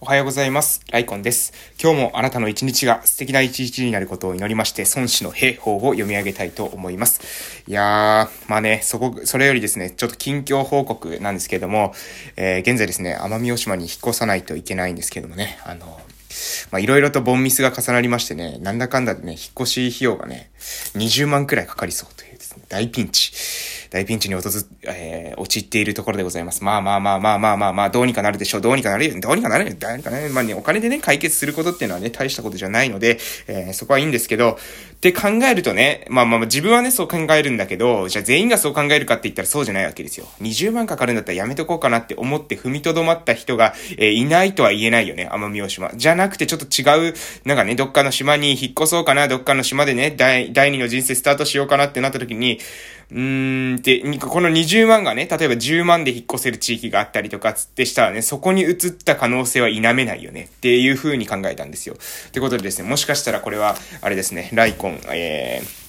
おはようございます。ライコンです。今日もあなたの一日が素敵な一日になることを祈りまして、孫子の兵法を読み上げたいと思います。いやー、まあね、そこ、それよりですね、ちょっと近況報告なんですけれども、えー、現在ですね、奄美大島に引っ越さないといけないんですけどもね、あの、まあ、いろいろとボンミスが重なりましてね、なんだかんだでね、引っ越し費用がね、20万くらいかかりそうというですね、大ピンチ。大ピンチに訪えー、陥っているところでございます。まあまあまあまあまあまあまあ、どうにかなるでしょう。どうにかなるよ。どうにかなるよ。どうにかなるまあね、お金でね、解決することっていうのはね、大したことじゃないので、えー、そこはいいんですけど、って考えるとね、まあまあ自分はね、そう考えるんだけど、じゃあ全員がそう考えるかって言ったらそうじゃないわけですよ。20万かかるんだったらやめとこうかなって思って踏みとどまった人が、えー、いないとは言えないよね、奄美大島。じゃなくてちょっと違う、なんかね、どっかの島に引っ越そうかな、どっかの島でね、第、第二の人生スタートしようかなってなった時に、うーんって、この20万がね、例えば10万で引っ越せる地域があったりとかつってしたらね、そこに移った可能性は否めないよねっていう風に考えたんですよ。ってことでですね、もしかしたらこれは、あれですね、ライコン、えー、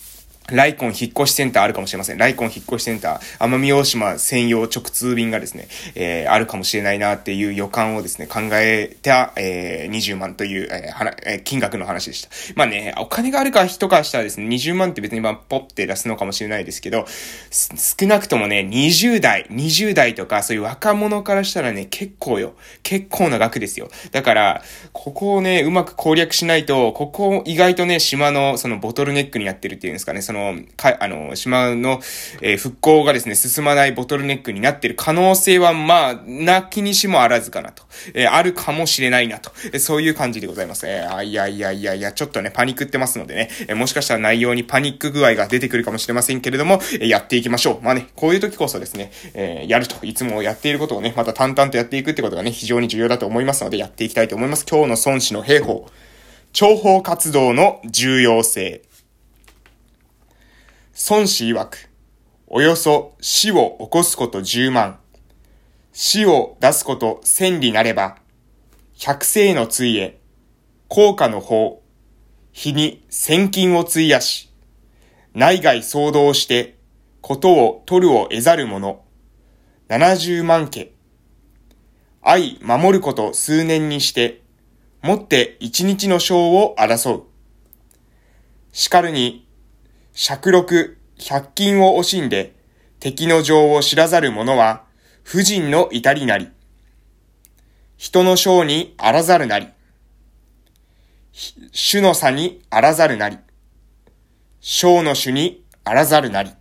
ライコン引っ越しセンターあるかもしれません。ライコン引っ越しセンター、奄美大島専用直通便がですね、えー、あるかもしれないなっていう予感をですね、考えた、えー、20万という、えー、はな、えー、金額の話でした。まあね、お金があるか人からしたらですね、20万って別にまあ、ポって出すのかもしれないですけど、少なくともね、20代、20代とか、そういう若者からしたらね、結構よ。結構な額ですよ。だから、ここをね、うまく攻略しないと、ここ意外とね、島のそのボトルネックになってるっていうんですかね、そのの、か、あの、島の、えー、復興がですね、進まないボトルネックになっている可能性は、まあ、なきにしもあらずかなと。えー、あるかもしれないなと。えー、そういう感じでございます。えー、いやいやいやいや、ちょっとね、パニックってますのでね、えー、もしかしたら内容にパニック具合が出てくるかもしれませんけれども、えー、やっていきましょう。まあね、こういう時こそですね、えー、やると、いつもやっていることをね、また淡々とやっていくってことがね、非常に重要だと思いますので、やっていきたいと思います。今日の孫子の兵法。諜報活動の重要性。孫子曰く、およそ死を起こすこと10万、死を出すこと千里なれば、百世のついえ、効果の法、日に千金を費やし、内外総動して、ことを取るを得ざる者、七十万家、愛守ること数年にして、もって一日の章を争う。しかるに尺六、百均を惜しんで、敵の情を知らざる者は、婦人の至りなり。人の章にあらざるなり。主の差にあらざるなり。章の主にあらざるなり。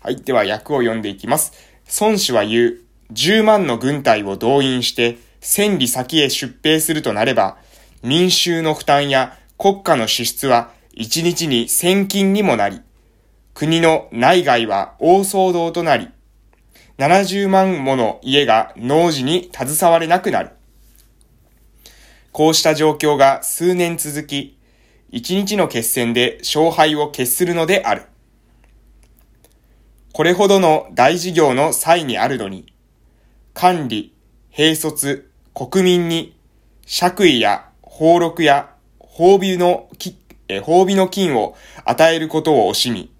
はい。では、訳を読んでいきます。孫子は言う、10万の軍隊を動員して、千里先へ出兵するとなれば、民衆の負担や国家の支出は一日に千金にもなり、国の内外は大騒動となり、70万もの家が農事に携われなくなる。こうした状況が数年続き、一日の決戦で勝敗を決するのである。これほどの大事業の際にあるのに、管理、兵卒、国民に、爵位や俸禄や褒美のえ褒美の金を与えることを惜しみ、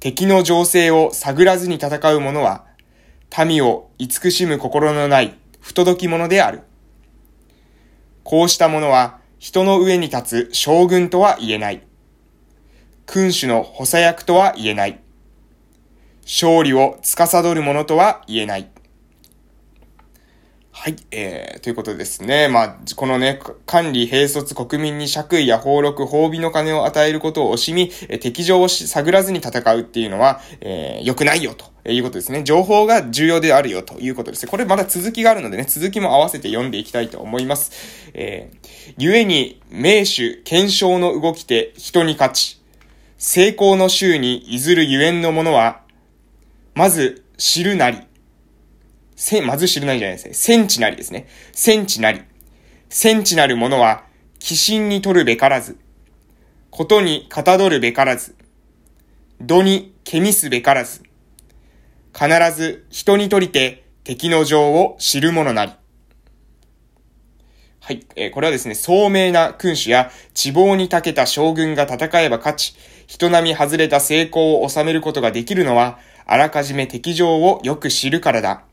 敵の情勢を探らずに戦う者は、民を慈しむ心のない不届き者である。こうした者は人の上に立つ将軍とは言えない。君主の補佐役とは言えない。勝利を司る者とは言えない。はい。えー、ということですね。まあ、このね、管理、兵卒、国民に爵位や俸禄、褒美の金を与えることを惜しみ、え敵情を探らずに戦うっていうのは、えー、良くないよということですね。情報が重要であるよということですね。これまだ続きがあるのでね、続きも合わせて読んでいきたいと思います。えー、故に、名手、検証の動きて人に勝ち、成功の衆にいずるゆえんのものは、まず、知るなり、せ、まず知るなりじゃないですね。戦地なりですね。戦地なり。戦地なる者は、寄進に取るべからず。ことにかたどるべからず。度にけみすべからず。必ず人にとりて敵の情を知る者なり。はい。えー、これはですね、聡明な君主や地望に長けた将軍が戦えば勝ち、人並み外れた成功を収めることができるのは、あらかじめ敵情をよく知るからだ。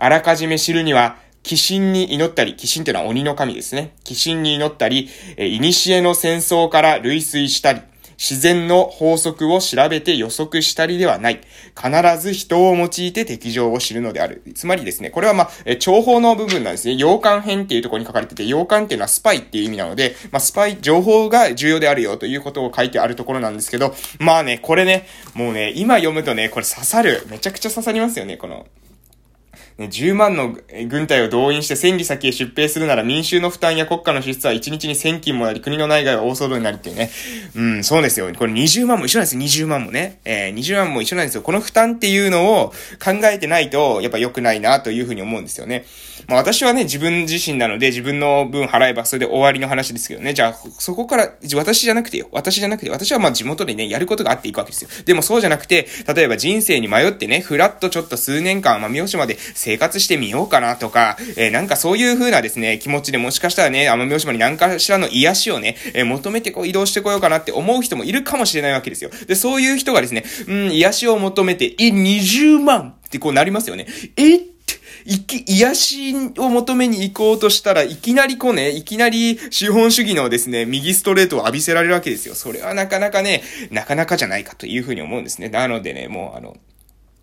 あらかじめ知るには、鬼神に祈ったり、鬼神っていうのは鬼の神ですね。鬼神に祈ったり、えー、古の戦争から類推したり、自然の法則を調べて予測したりではない。必ず人を用いて敵情を知るのである。つまりですね、これはまあ、え情報の部分なんですね。洋館編っていうところに書かれてて、洋館っていうのはスパイっていう意味なので、まあ、スパイ、情報が重要であるよということを書いてあるところなんですけど、まあね、これね、もうね、今読むとね、これ刺さる。めちゃくちゃ刺さりますよね、この。ね、10万の軍隊を動員して戦利先へ出兵するなら民衆の負担や国家の支出は1日に1000金もなり、国の内外は大騒動になるっていうね。うん、そうですよ。これ20万も一緒なんですよ。20万もね。えー、20万も一緒なんですよ。この負担っていうのを考えてないと、やっぱ良くないなというふうに思うんですよね。まあ私はね、自分自身なので自分の分払えばそれで終わりの話ですけどね。じゃあ、そこから、私じゃなくてよ。私じゃなくて、私はまあ地元でね、やることがあっていくわけですよ。でもそうじゃなくて、例えば人生に迷ってね、ふらっとちょっと数年間、まあ三好まで生活してみようかなとか、えー、なんかそういう風なですね、気持ちでもしかしたらね、奄美大島に何かしらの癒しをね、えー、求めてこう移動してこようかなって思う人もいるかもしれないわけですよ。で、そういう人がですね、うん、癒しを求めて、え、20万ってこうなりますよね。えっていき、癒しを求めに行こうとしたらいきなりこうね、いきなり資本主義のですね、右ストレートを浴びせられるわけですよ。それはなかなかね、なかなかじゃないかというふうに思うんですね。なのでね、もうあの、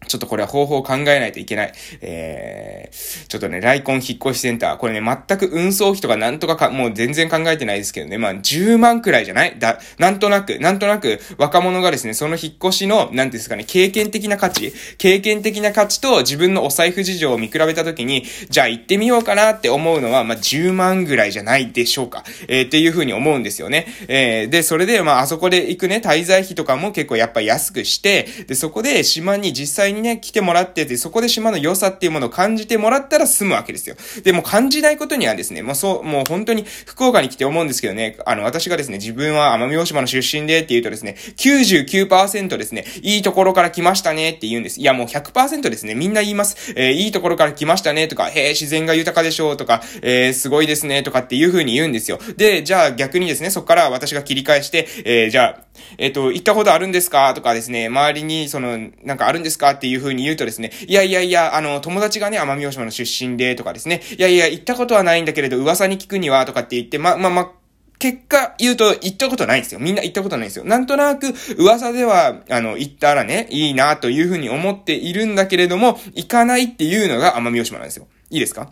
ちょっとこれは方法を考えないといけない。えー、ちょっとね、ライコン引っ越しセンター。これね、全く運送費とかなんとかか、もう全然考えてないですけどね。まあ、10万くらいじゃない？だ、なんとなく、なんとなく、若者がですね、その引っ越しの、なんですかね、経験的な価値？経験的な価値と自分のお財布事情を見比べたときに、じゃあ行ってみようかなって思うのは、まあ、10万ぐらいじゃないでしょうか。えー、っていうふうに思うんですよね。えー、で、それで、まあ、あそこで行くね、滞在費とかも結構やっぱ安くして、で、そこで島に実際ににね、来てもらってて、そこで島の良さっていうものを感じてもらったら済むわけですよ。で、も感じないことにはですね、もうそう、もう本当に福岡に来て思うんですけどね、あの、私がですね、自分は奄美大島の出身でって言うとですね、99%ですね、いいところから来ましたねって言うんです。いや、もう100%ですね、みんな言います。えー、いいところから来ましたねとか、へえ、自然が豊かでしょうとか、えー、すごいですねとかっていう風に言うんですよ。で、じゃあ逆にですね、そこから私が切り返して、えー、じゃあ、えっ、ー、と、行ったことあるんですかとかですね、周りに、その、なんかあるんですかってていう風に言うとですね、いやいやいや、あの、友達がね、奄美大島の出身で、とかですね、いやいや、行ったことはないんだけれど、噂に聞くには、とかって言って、ま、ま、ま、結果言うと行ったことないんですよ。みんな行ったことないんですよ。なんとなく噂では、あの、行ったらね、いいなというふうに思っているんだけれども、行かないっていうのが奄美大島なんですよ。いいですか？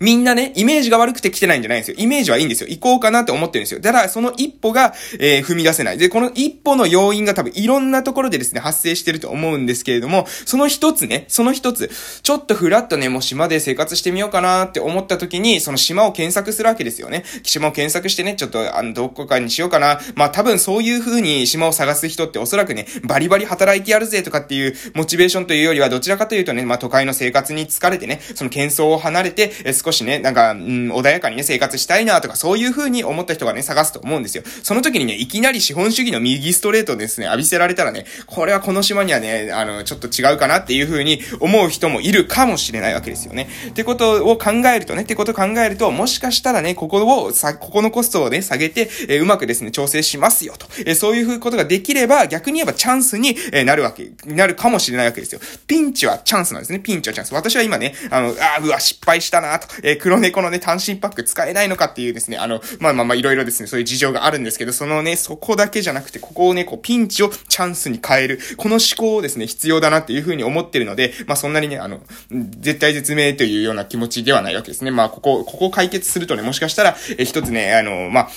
みんなね、イメージが悪くて来てないんじゃないんですよ。イメージはいいんですよ。行こうかなって思ってるんですよ。だから、その一歩が、えー、踏み出せない。で、この一歩の要因が多分いろんなところでですね、発生してると思うんですけれども、その一つね、その一つ、ちょっとふらっとね、もう島で生活してみようかなって思った時に、その島を検索するわけですよね。島を検索してね、ちょっと、あの、どこかにしようかな。まあ、多分そういう風に島を探す人っておそらくね、バリバリ働いてやるぜとかっていうモチベーションというよりは、どちらかというとね、まあ、都会の生活に疲れてね、その喧騒を離れて、少しね、なんか、うん、穏やかにね、生活したいなとか、そういう風に思った人がね、探すと思うんですよ。その時にね、いきなり資本主義の右ストレートですね、浴びせられたらね、これはこの島にはね、あの、ちょっと違うかなっていう風に思う人もいるかもしれないわけですよね。ってことを考えるとね、ってことを考えると、もしかしたらね、ここを、さ、ここのコストをね、下げて、えー、うまくですね、調整しますよと。えー、そういうことができれば、逆に言えばチャンスに、えー、なるわけ、なるかもしれないわけですよ。ピンチはチャンスなんですね。ピンチはチャンス。私は今ね、あの、あうわ、失敗したなと。え黒猫のね、単身パック使えないのかっていうですね、あの、まあまあまあいろいろですね、そういう事情があるんですけど、そのね、そこだけじゃなくて、ここをね、こう、ピンチをチャンスに変える、この思考をですね、必要だなっていうふうに思ってるので、まあそんなにね、あの、絶対絶命というような気持ちではないわけですね。まあここ、ここ解決するとね、もしかしたら、え、一つね、あの、まあ、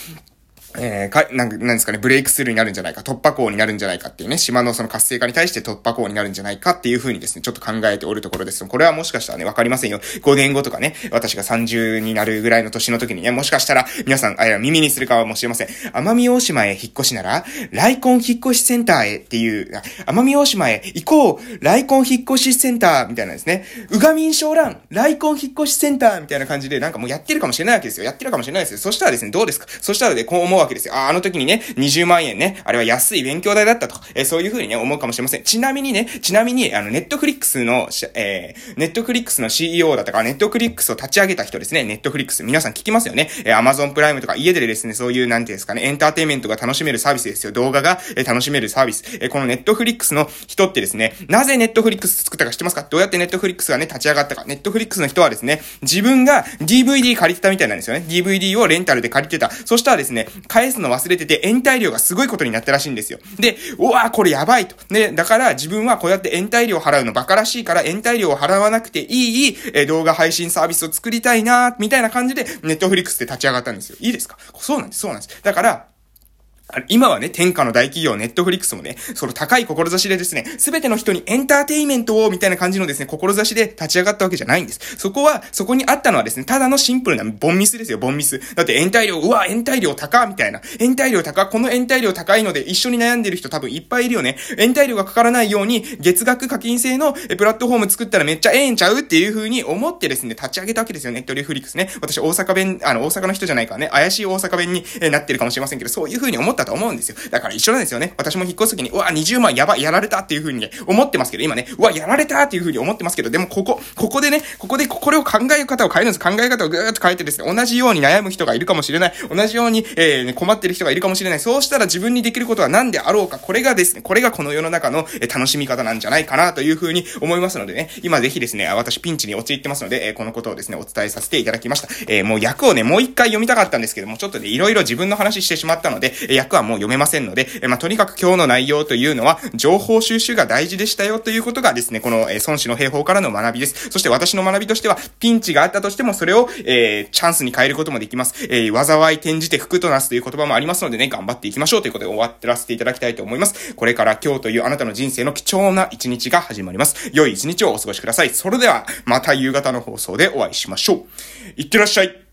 えー、か、なん、なんですかね、ブレイクスルーになるんじゃないか、突破口になるんじゃないかっていうね、島のその活性化に対して突破口になるんじゃないかっていう風にですね、ちょっと考えておるところです。これはもしかしたらね、わかりませんよ。5年後とかね、私が30になるぐらいの年の時にね、もしかしたら皆さん、あや、耳にするかもしれません。奄美大島へ引っ越しなら、ライコン引っ越しセンターへっていう、奄美大島へ行こうライコン引っ越しセンターみたいなんですね。うがみん小蘭ライコン引っ越しセンターみたいな感じで、なんかもうやってるかもしれないわけですよ。やってるかもしれないですよ。そしたらですね、どうですか？そしたらね、こう言うわけですよ。あ、あの時にね、20万円ね、あれは安い勉強代だったと、えー、そういう風にね、思うかもしれません。ちなみにね、ちなみに、あの、ネットフリックスの、えー、ネットフリックスの CEO だったか、ネットフリックスを立ち上げた人ですね、ネットフリックス。皆さん聞きますよね。えー、アマゾンプライムとか家でですね、そういう、なんていうんですかね、エンターテイメントが楽しめるサービスですよ。動画が、えー、楽しめるサービス。えー、このネットフリックスの人ってですね、なぜネットフリックス作ったか知ってますか？どうやってネットフリックスがね、立ち上がったか。ネットフリックスの人はですね、自分が DVD 借りてたみたいなんですよね。DVD をレンタルで借りてた。そしたらですね、返すの忘れてて、延滞料がすごいことになったらしいんですよ。で、うわーこれやばいと。ね、だから自分はこうやって延滞料払うのバカらしいから延滞料を払わなくていい、え動画配信サービスを作りたいなみたいな感じで、ネットフリックスで立ち上がったんですよ。いいですか？そうなんです、そうなんです。だから、今はね、天下の大企業、ネットフリックスもね、その高い志でですね、すべての人にエンターテイメントを、みたいな感じのですね、志で立ち上がったわけじゃないんです。そこは、そこにあったのはですね、ただのシンプルなボンミスですよ、ボンミス。だって延滞料、うわ、延滞料高みたいな。延滞料高この延滞料高いので一緒に悩んでる人多分いっぱいいるよね。延滞料がかからないように、月額課金制のプラットフォーム作ったらめっちゃええんちゃう？っていう風に思ってですね、立ち上げたわけですよ、ネットフリックスね。私、大阪弁、あの、大阪の人じゃないからね、怪しい大阪弁になってるかもしれませんけど、そういう風に思ってたと思うんですよ。だから一緒なんですよね。私も引っ越す時に、うわ、20万やばい、やられたっていう風にね、思ってますけど、今ね、うわ、やられたっていう風に思ってますけど、でもここ、ここでね、ここでこれを考え方を変えるんです。考え方をぐーっと変えてですね、同じように悩む人がいるかもしれない。同じように、えー、ね、困ってる人がいるかもしれない。そうしたら自分にできることは何であろうか。これがですね、これがこの世の中の、え楽しみ方なんじゃないかなという風に思いますのでね、今ぜひですね、私ピンチに陥ってますので、えー、このことをですね、お伝えさせていただきました。えー、もう役をね、もう一回読みたかったんですけども、ちょっとね、いろいろ自分の話してしまったので、役はもう読めませんので、えー、まあ、とにかくく今日の内容というのは、情報収集が大事でしたよということがですね、この、え孫子の兵法からの学びです。そして私の学びとしては、ピンチがあったとしても、それを、えー、チャンスに変えることもできます。えー、災い転じて福となすという言葉もありますのでね、頑張っていきましょうということで終わってらせていただきたいと思います。これから今日というあなたの人生の貴重な一日が始まります。良い一日をお過ごしください。それでは、また夕方の放送でお会いしましょう。いってらっしゃい。